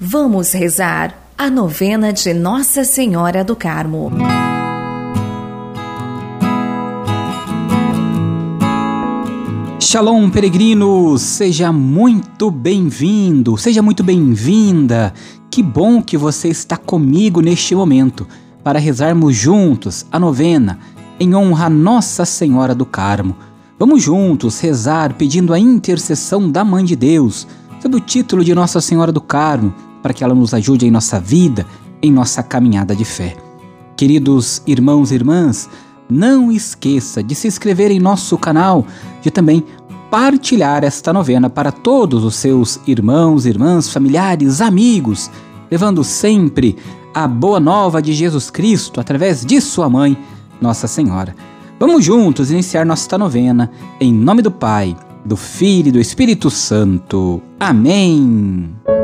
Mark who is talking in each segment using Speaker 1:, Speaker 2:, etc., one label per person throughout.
Speaker 1: Vamos rezar a novena de Nossa Senhora do Carmo.
Speaker 2: Shalom, peregrinos! Seja muito bem-vindo, seja muito bem-vinda. Que bom que você está comigo neste momento para rezarmos juntos a novena em honra a Nossa Senhora do Carmo. Vamos juntos rezar pedindo a intercessão da Mãe de Deus, sob o título de Nossa Senhora do Carmo para que ela nos ajude em nossa vida, em nossa caminhada de fé. Queridos irmãos e irmãs, não esqueça de se inscrever em nosso canal, de também partilhar esta novena para todos os seus irmãos, irmãs, familiares, amigos, levando sempre a boa nova de Jesus Cristo através de sua mãe, Nossa Senhora. Vamos juntos iniciar nossa novena em nome do Pai, do Filho e do Espírito Santo. Amém.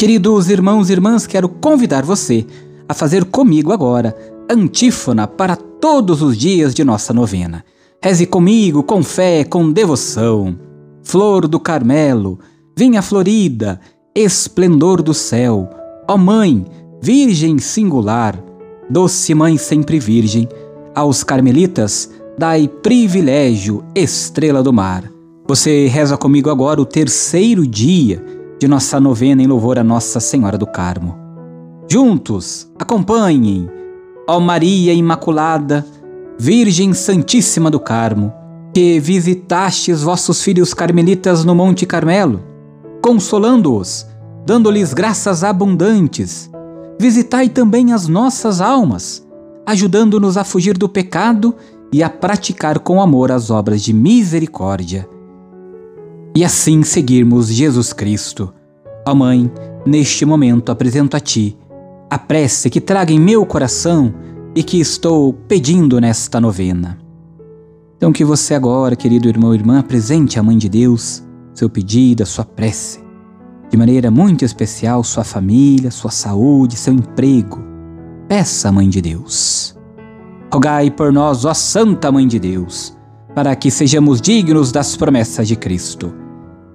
Speaker 2: Queridos irmãos e irmãs, quero convidar você a fazer comigo agora antífona para todos os dias de nossa novena. Reze comigo com fé, com devoção. Flor do Carmelo, vinha florida, esplendor do céu, ó Mãe, Virgem singular, doce Mãe sempre Virgem, aos carmelitas dai privilégio, estrela do mar. Você reza comigo agora o terceiro dia de nossa novena em louvor a Nossa Senhora do Carmo. Juntos, acompanhem, ó Maria Imaculada, Virgem Santíssima do Carmo, que visitastes vossos filhos carmelitas no Monte Carmelo, consolando-os, dando-lhes graças abundantes. Visitai também as nossas almas, ajudando-nos a fugir do pecado e a praticar com amor as obras de misericórdia e assim seguirmos Jesus Cristo. Ó Mãe, neste momento apresento a Ti a prece que traga em meu coração e que estou pedindo nesta novena. Então, que você agora, querido irmão e irmã, apresente à Mãe de Deus seu pedido, a sua prece. De maneira muito especial, sua família, sua saúde, seu emprego. Peça à Mãe de Deus. Rogai por nós, ó Santa Mãe de Deus, para que sejamos dignos das promessas de Cristo.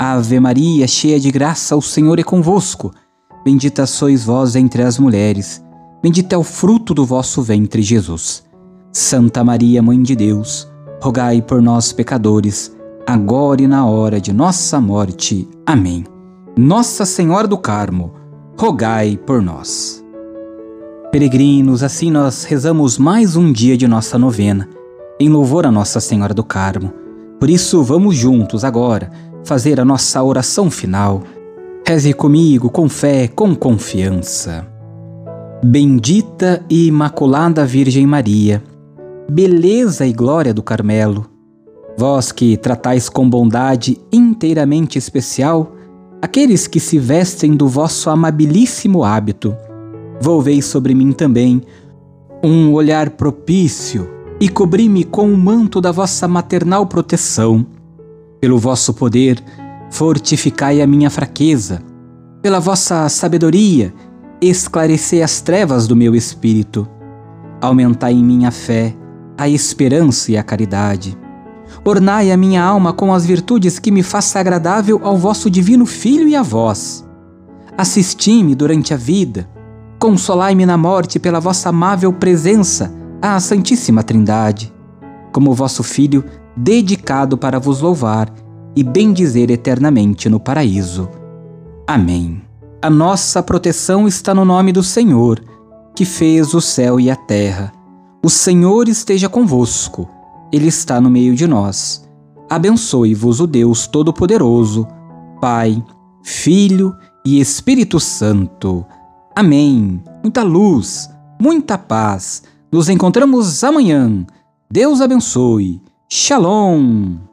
Speaker 2: Ave Maria, cheia de graça, o Senhor é convosco. Bendita sois vós entre as mulheres, bendito é o fruto do vosso ventre, Jesus. Santa Maria, Mãe de Deus, rogai por nós, pecadores, agora e na hora de nossa morte. Amém. Nossa Senhora do Carmo, rogai por nós. Peregrinos, assim nós rezamos mais um dia de nossa novena, em louvor a Nossa Senhora do Carmo. Por isso, vamos juntos agora fazer a nossa oração final. Reze comigo com fé, com confiança. Bendita e Imaculada Virgem Maria, beleza e glória do Carmelo, vós que tratais com bondade inteiramente especial aqueles que se vestem do vosso amabilíssimo hábito, volvei sobre mim também um olhar propício e cobri-me com o manto da vossa maternal proteção pelo vosso poder, fortificai a minha fraqueza. Pela vossa sabedoria, esclarecei as trevas do meu espírito. Aumentai em minha fé, a esperança e a caridade. Ornai a minha alma com as virtudes que me faça agradável ao vosso divino Filho e a vós. Assisti-me durante a vida, consolai-me na morte pela vossa amável presença à Santíssima Trindade. Como vosso Filho, dedicado para vos louvar e bendizer eternamente no paraíso. Amém. A nossa proteção está no nome do Senhor, que fez o céu e a terra. O Senhor esteja convosco, Ele está no meio de nós. Abençoe-vos o Deus Todo-Poderoso, Pai, Filho e Espírito Santo. Amém. Muita luz, muita paz. Nos encontramos amanhã. Deus abençoe. Shalom!